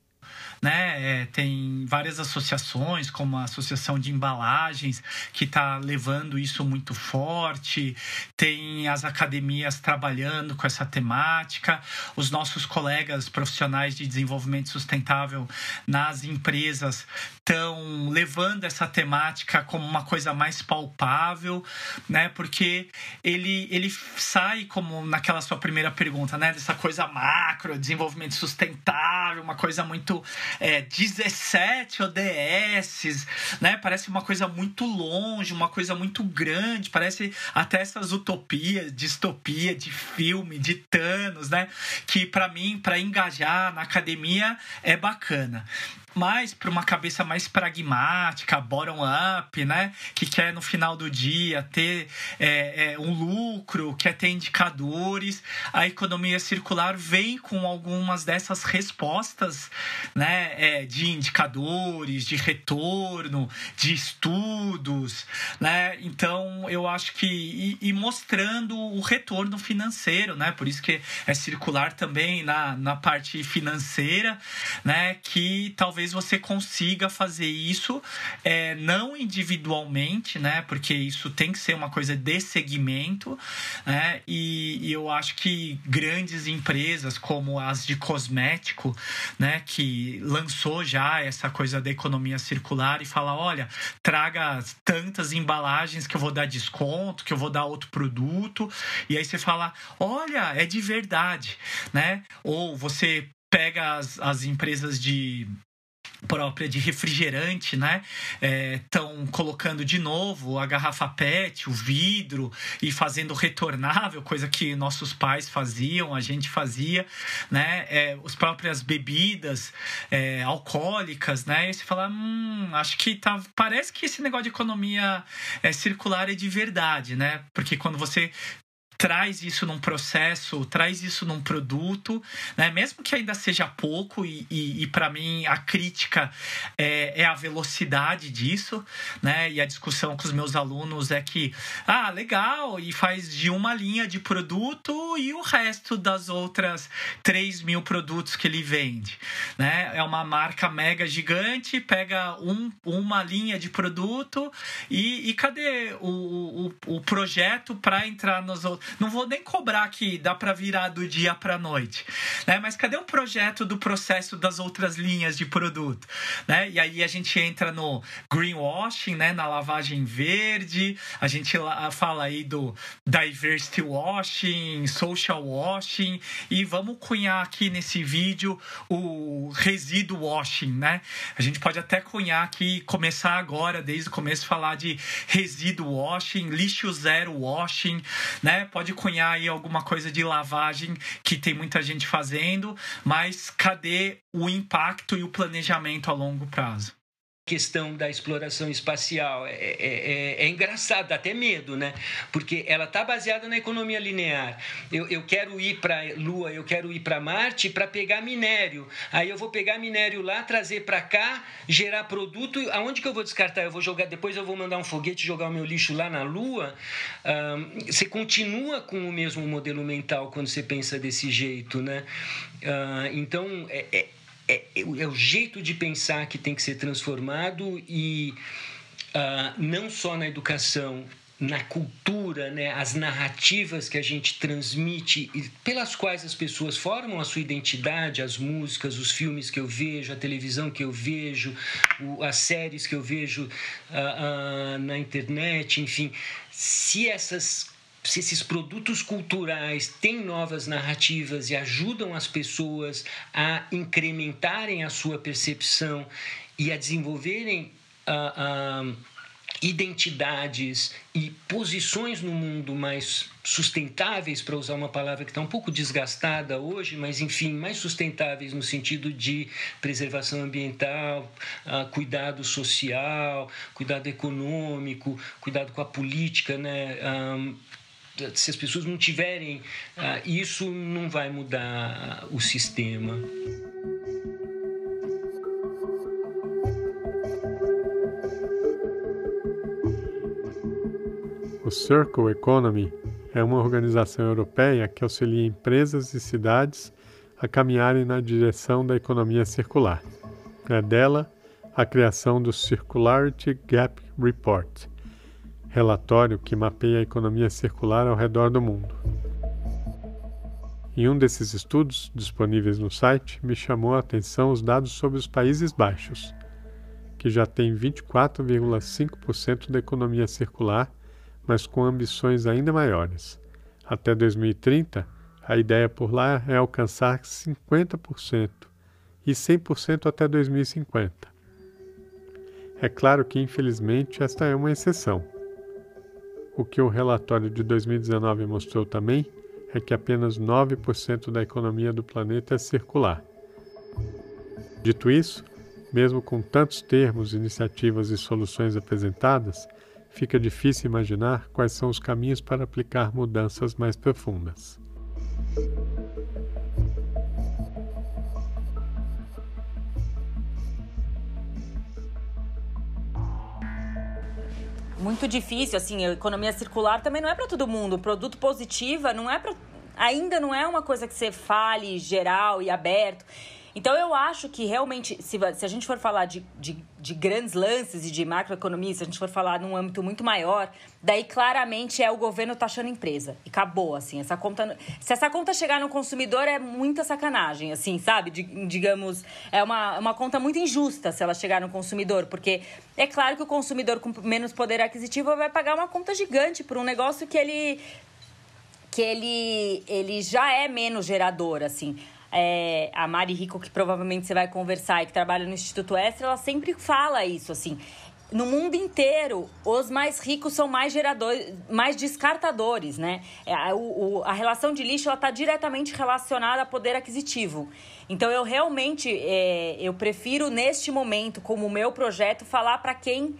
né? É, tem várias associações, como a Associação de Embalagens, que está levando isso muito forte, tem as academias trabalhando com essa temática, os nossos colegas profissionais de desenvolvimento sustentável nas empresas estão levando essa temática como uma coisa mais palpável, né? Porque ele, ele sai como naquela sua primeira pergunta, né? Dessa coisa macro, desenvolvimento sustentável, uma coisa muito é, 17 ODS, né? Parece uma coisa muito longe, uma coisa muito grande, parece até essas utopias, distopia de filme, de Thanos, né? Que para mim, para engajar na academia é bacana. Mais para uma cabeça mais pragmática, bottom-up, né? Que quer no final do dia ter é, é, um lucro, quer ter indicadores. A economia circular vem com algumas dessas respostas, né? É, de indicadores, de retorno, de estudos, né? Então eu acho que e, e mostrando o retorno financeiro, né? Por isso que é circular também na, na parte financeira, né? Que talvez você consiga fazer isso é, não individualmente, né? Porque isso tem que ser uma coisa de segmento, né? E, e eu acho que grandes empresas como as de cosmético, né? Que lançou já essa coisa da economia circular e fala, olha, traga tantas embalagens que eu vou dar desconto, que eu vou dar outro produto, e aí você fala, olha, é de verdade, né? Ou você pega as, as empresas de própria de refrigerante, né? Estão é, colocando de novo a garrafa PET, o vidro e fazendo retornável, coisa que nossos pais faziam, a gente fazia, né? É, as próprias bebidas é, alcoólicas, né? E você fala, hum, acho que tá, parece que esse negócio de economia é, circular é de verdade, né? Porque quando você traz isso num processo, traz isso num produto, né? mesmo que ainda seja pouco, e, e, e para mim a crítica é, é, a velocidade disso, né? E a discussão com os meus alunos é que, ah, legal, e faz de uma linha de produto e o resto das outras 3 mil produtos que ele vende, né? É uma marca mega gigante, pega um, uma linha de produto e, e cadê o, o, o projeto para entrar nos outros? Não vou nem cobrar que dá para virar do dia para noite, né? Mas cadê o projeto do processo das outras linhas de produto, né? E aí a gente entra no greenwashing, né, na lavagem verde, a gente fala aí do diversity washing, social washing e vamos cunhar aqui nesse vídeo o resíduo washing, né? A gente pode até cunhar aqui começar agora desde o começo falar de resíduo washing, lixo zero washing, né? Pode cunhar aí alguma coisa de lavagem que tem muita gente fazendo, mas cadê o impacto e o planejamento a longo prazo? Questão da exploração espacial é, é, é, é, engraçado, dá até medo, né? Porque ela está baseada na economia linear. Eu, eu quero ir para Lua, eu quero ir para Marte para pegar minério. Aí eu vou pegar minério lá, trazer para cá, gerar produto. Aonde que eu vou descartar? Eu vou jogar, depois eu vou mandar um foguete jogar o meu lixo lá na Lua. Um, você continua com o mesmo modelo mental quando você pensa desse jeito, né? Uh, então é, é é, é, é o jeito de pensar que tem que ser transformado e uh, não só na educação, na cultura, né, as narrativas que a gente transmite e pelas quais as pessoas formam a sua identidade, as músicas, os filmes que eu vejo, a televisão que eu vejo, o, as séries que eu vejo uh, uh, na internet, enfim, se essas se esses produtos culturais têm novas narrativas e ajudam as pessoas a incrementarem a sua percepção e a desenvolverem uh, uh, identidades e posições no mundo mais sustentáveis, para usar uma palavra que está um pouco desgastada hoje, mas enfim, mais sustentáveis no sentido de preservação ambiental, uh, cuidado social, cuidado econômico, cuidado com a política, né? Se as pessoas não tiverem uh, isso, não vai mudar o sistema. O Circle Economy é uma organização europeia que auxilia empresas e cidades a caminharem na direção da economia circular. É dela a criação do Circularity Gap Report relatório que mapeia a economia circular ao redor do mundo. Em um desses estudos, disponíveis no site, me chamou a atenção os dados sobre os Países Baixos, que já tem 24,5% da economia circular, mas com ambições ainda maiores. Até 2030, a ideia por lá é alcançar 50% e 100% até 2050. É claro que, infelizmente, esta é uma exceção. O que o relatório de 2019 mostrou também é que apenas 9% da economia do planeta é circular. Dito isso, Mesmo com tantos termos, iniciativas e soluções apresentadas, fica difícil imaginar quais são os caminhos para aplicar mudanças mais profundas. Muito difícil, assim, a economia circular também não é para todo mundo. produto positiva não é para ainda não é uma coisa que você fale geral e aberto. Então, eu acho que realmente, se, se a gente for falar de, de, de, grandes lances e de macroeconomia, se a gente for falar num âmbito muito maior, daí claramente é o governo taxando empresa. E acabou, assim. Essa conta. Se essa conta chegar no consumidor, é muita sacanagem, assim, sabe? De, digamos, é uma, uma conta muito injusta se ela chegar no consumidor, porque é claro que o consumidor com menos poder aquisitivo vai pagar uma conta gigante por um negócio que ele que ele, ele já é menos gerador, assim. É, a Mari Rico, que provavelmente você vai conversar e que trabalha no Instituto Extra, ela sempre fala isso, assim. No mundo inteiro, os mais ricos são mais geradores, mais descartadores, né? É, a, o, a relação de lixo está diretamente relacionada a poder aquisitivo. Então, eu realmente, é, eu prefiro, neste momento, como meu projeto, falar para quem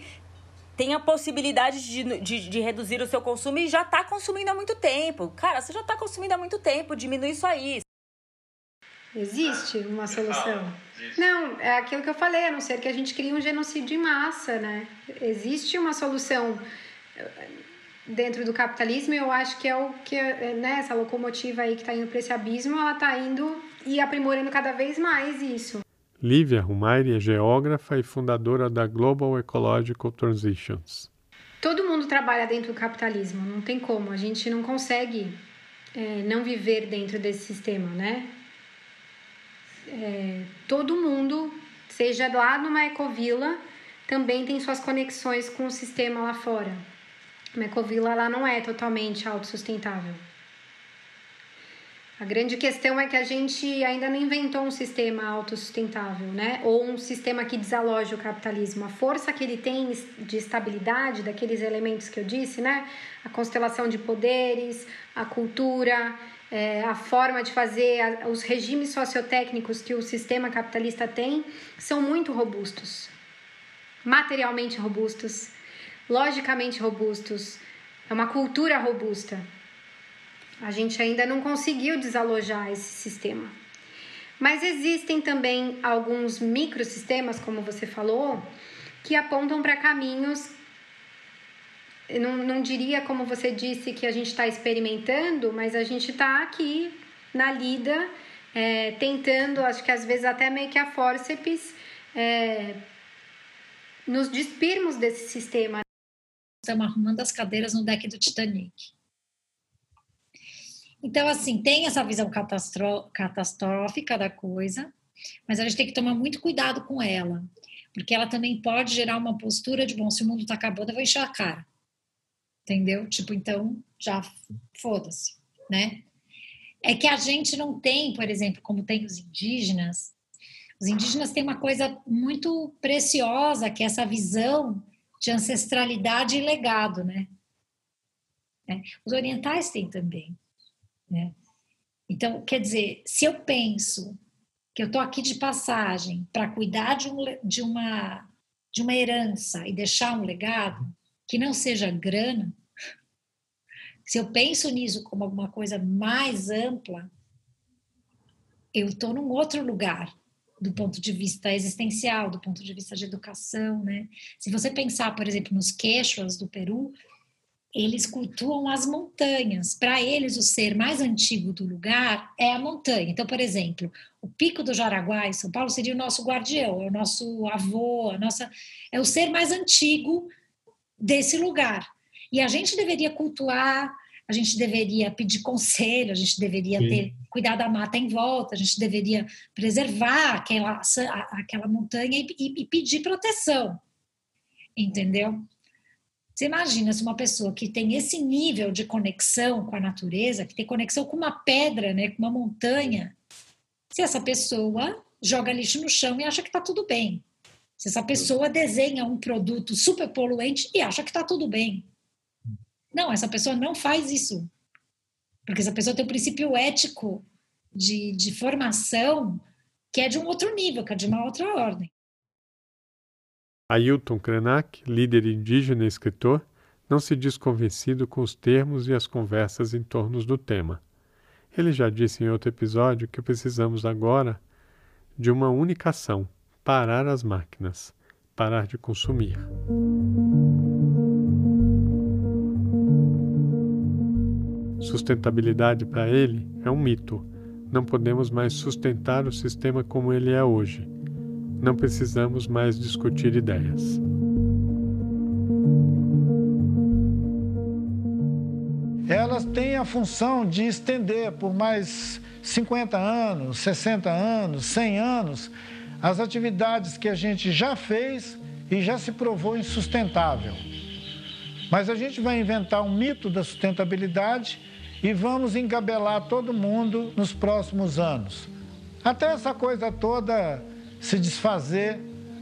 tem a possibilidade de, de, de, reduzir o seu consumo e já está consumindo há muito tempo. Cara, você já está consumindo há muito tempo, diminui isso aí. Existe uma solução? Não, é aquilo que eu falei, a não ser que a gente crie um genocídio em massa, né? Existe uma solução eh, dentro do capitalismo e eu acho que é o que, né, essa locomotiva aí que está indo para esse abismo, ela está indo e aprimorando cada vez mais isso. Lívia Rumairi é geógrafa e fundadora da Global Ecological Transitions. Todo mundo trabalha dentro do capitalismo, não tem como. A gente não consegue é, não viver dentro desse sistema, né? É, todo mundo, seja lá numa ecovila, também tem suas conexões com o sistema lá fora. Uma ecovila lá não é totalmente autossustentável. A grande questão é que a gente ainda não inventou um sistema autossustentável, né? Ou um sistema que desaloje o capitalismo. A força que ele tem de estabilidade, daqueles elementos que eu disse, né? A constelação de poderes, a cultura, é, a forma de fazer, a, os regimes sociotécnicos que o sistema capitalista tem são muito robustos. Materialmente robustos, logicamente robustos. É uma cultura robusta. A gente ainda não conseguiu desalojar esse sistema. Mas existem também alguns microsistemas, como você falou, que apontam para caminhos. Eu não, não diria, como você disse, que a gente está experimentando, mas a gente está aqui na lida, é, tentando, acho que às vezes até meio que a forceps, é, nos despirmos desse sistema. Estamos arrumando as cadeiras no deck do Titanic. Então, assim, tem essa visão catastrófica da coisa, mas a gente tem que tomar muito cuidado com ela, porque ela também pode gerar uma postura de, bom, se o mundo está acabando, eu vou encher a cara. Entendeu? Tipo, então, já foda-se, né? É que a gente não tem, por exemplo, como tem os indígenas, os indígenas têm uma coisa muito preciosa, que é essa visão de ancestralidade e legado, né? É. Os orientais têm também. Né? Então, quer dizer, se eu penso que eu estou aqui de passagem para cuidar de, um, de, uma, de uma herança e deixar um legado que não seja grana, se eu penso nisso como alguma coisa mais ampla, eu estou num outro lugar do ponto de vista existencial, do ponto de vista de educação, né? Se você pensar, por exemplo, nos queixos do Peru, eles cultuam as montanhas. Para eles, o ser mais antigo do lugar é a montanha. Então, por exemplo, o Pico do Jaraguá, em São Paulo, seria o nosso guardião, é o nosso avô, a nossa, é o ser mais antigo desse lugar. E a gente deveria cultuar, a gente deveria pedir conselho, a gente deveria Sim. ter cuidado da mata em volta, a gente deveria preservar aquela, aquela montanha e, e, e pedir proteção. Entendeu? Você imagina se uma pessoa que tem esse nível de conexão com a natureza, que tem conexão com uma pedra, né, com uma montanha, se essa pessoa joga lixo no chão e acha que está tudo bem. Se essa pessoa desenha um produto super poluente e acha que está tudo bem. Não, essa pessoa não faz isso. Porque essa pessoa tem um princípio ético de, de formação que é de um outro nível, que é de uma outra ordem. Ailton Krenak, líder indígena e escritor, não se diz convencido com os termos e as conversas em torno do tema. Ele já disse em outro episódio que precisamos agora de uma única ação: parar as máquinas, parar de consumir. Sustentabilidade para ele é um mito. Não podemos mais sustentar o sistema como ele é hoje. Não precisamos mais discutir ideias. Elas têm a função de estender por mais 50 anos, 60 anos, 100 anos as atividades que a gente já fez e já se provou insustentável. Mas a gente vai inventar um mito da sustentabilidade e vamos engabelar todo mundo nos próximos anos. Até essa coisa toda se desfazer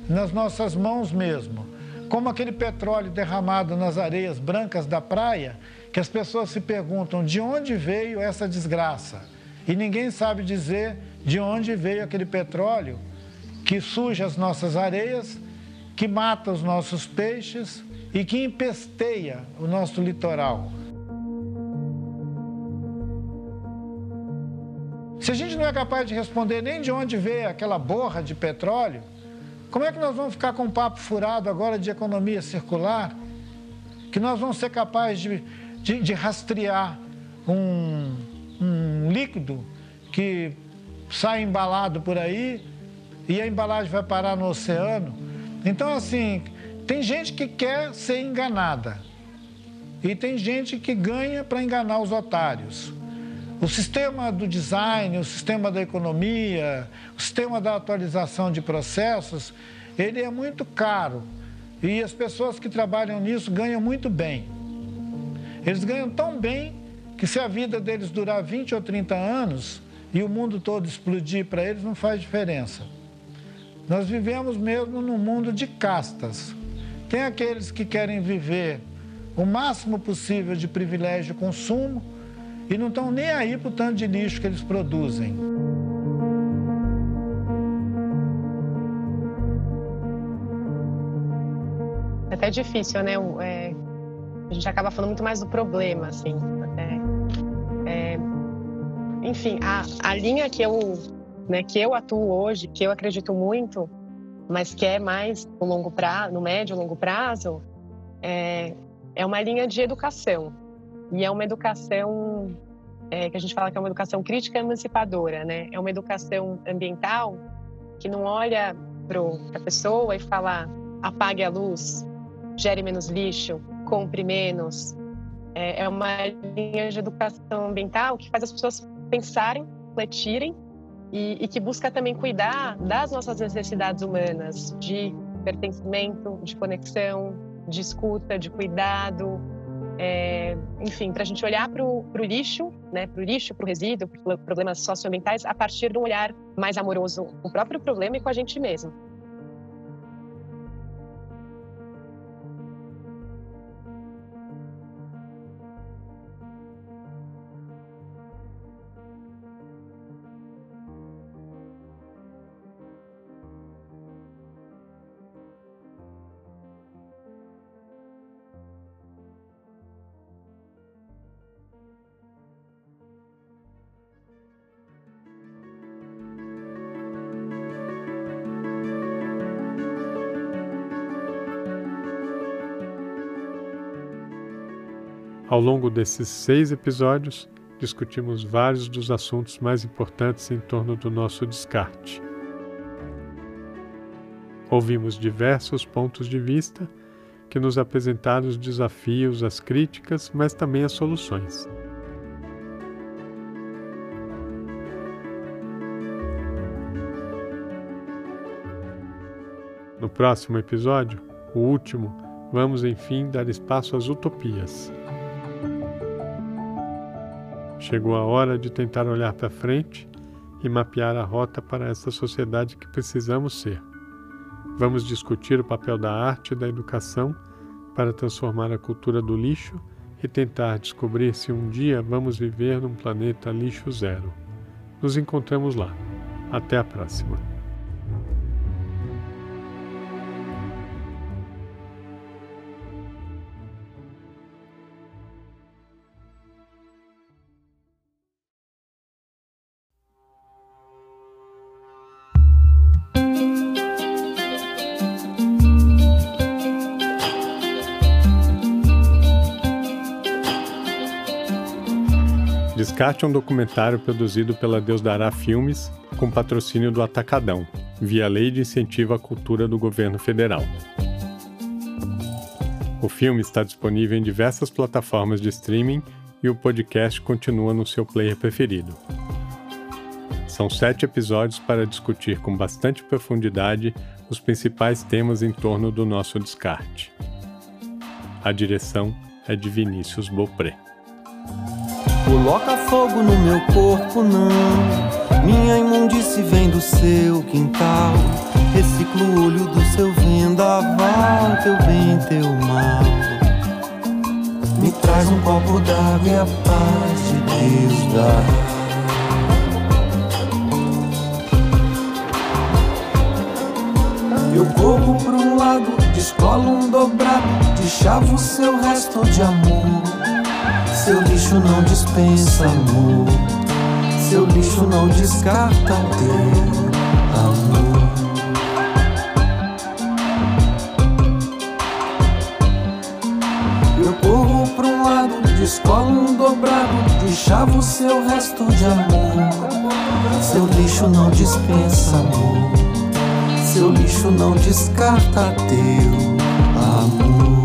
nas nossas mãos mesmo. Como aquele petróleo derramado nas areias brancas da praia, que as pessoas se perguntam de onde veio essa desgraça. E ninguém sabe dizer de onde veio aquele petróleo que suja as nossas areias, que mata os nossos peixes e que empesteia o nosso litoral. Se a gente não é capaz de responder nem de onde veio aquela borra de petróleo, como é que nós vamos ficar com um papo furado agora de economia circular? Que nós vamos ser capazes de, de, de rastrear um, um líquido que sai embalado por aí e a embalagem vai parar no oceano. Então, assim, tem gente que quer ser enganada e tem gente que ganha para enganar os otários. O sistema do design, o sistema da economia, o sistema da atualização de processos, ele é muito caro e as pessoas que trabalham nisso ganham muito bem. Eles ganham tão bem que se a vida deles durar 20 ou 30 anos e o mundo todo explodir para eles, não faz diferença. Nós vivemos mesmo num mundo de castas. Tem aqueles que querem viver o máximo possível de privilégio de consumo e não estão nem aí para o tanto de lixo que eles produzem. É até difícil, né? É, a gente acaba falando muito mais do problema, assim. É, enfim, a, a linha que eu, né, que eu atuo hoje, que eu acredito muito, mas que é mais no longo prazo, no médio e longo prazo, é, é uma linha de educação. E é uma educação é, que a gente fala que é uma educação crítica emancipadora, né? É uma educação ambiental que não olha para a pessoa e fala apague a luz, gere menos lixo, compre menos. É, é uma linha de educação ambiental que faz as pessoas pensarem, refletirem e, e que busca também cuidar das nossas necessidades humanas de pertencimento, de conexão, de escuta, de cuidado, é, enfim, para a gente olhar para o lixo, né, para o lixo, para o resíduo, para problemas socioambientais, a partir de um olhar mais amoroso com o próprio problema e com a gente mesmo. Ao longo desses seis episódios, discutimos vários dos assuntos mais importantes em torno do nosso descarte. Ouvimos diversos pontos de vista que nos apresentaram os desafios, as críticas, mas também as soluções. No próximo episódio, o último, vamos enfim dar espaço às utopias. Chegou a hora de tentar olhar para frente e mapear a rota para essa sociedade que precisamos ser. Vamos discutir o papel da arte e da educação para transformar a cultura do lixo e tentar descobrir se um dia vamos viver num planeta lixo zero. Nos encontramos lá. Até a próxima. Descarte é um documentário produzido pela Deus Dará Filmes com patrocínio do Atacadão, via Lei de Incentivo à Cultura do Governo Federal. O filme está disponível em diversas plataformas de streaming e o podcast continua no seu player preferido. São sete episódios para discutir com bastante profundidade os principais temas em torno do nosso descarte. A direção é de Vinícius Beaupré. Coloca fogo no meu corpo, não. Minha imundice vem do seu quintal. Reciclo o olho do seu vendaval, teu bem, teu mal. Me traz um copo d'água e a paz de Deus dá. Eu corro pro lado, descolo um dobrado, deschavo seu resto de amor. Seu lixo não dispensa amor, seu lixo não descarta teu amor. Eu corro pra um lado, descolo um dobrado, deixava o seu resto de amor. Seu lixo não dispensa amor, seu lixo não descarta teu amor.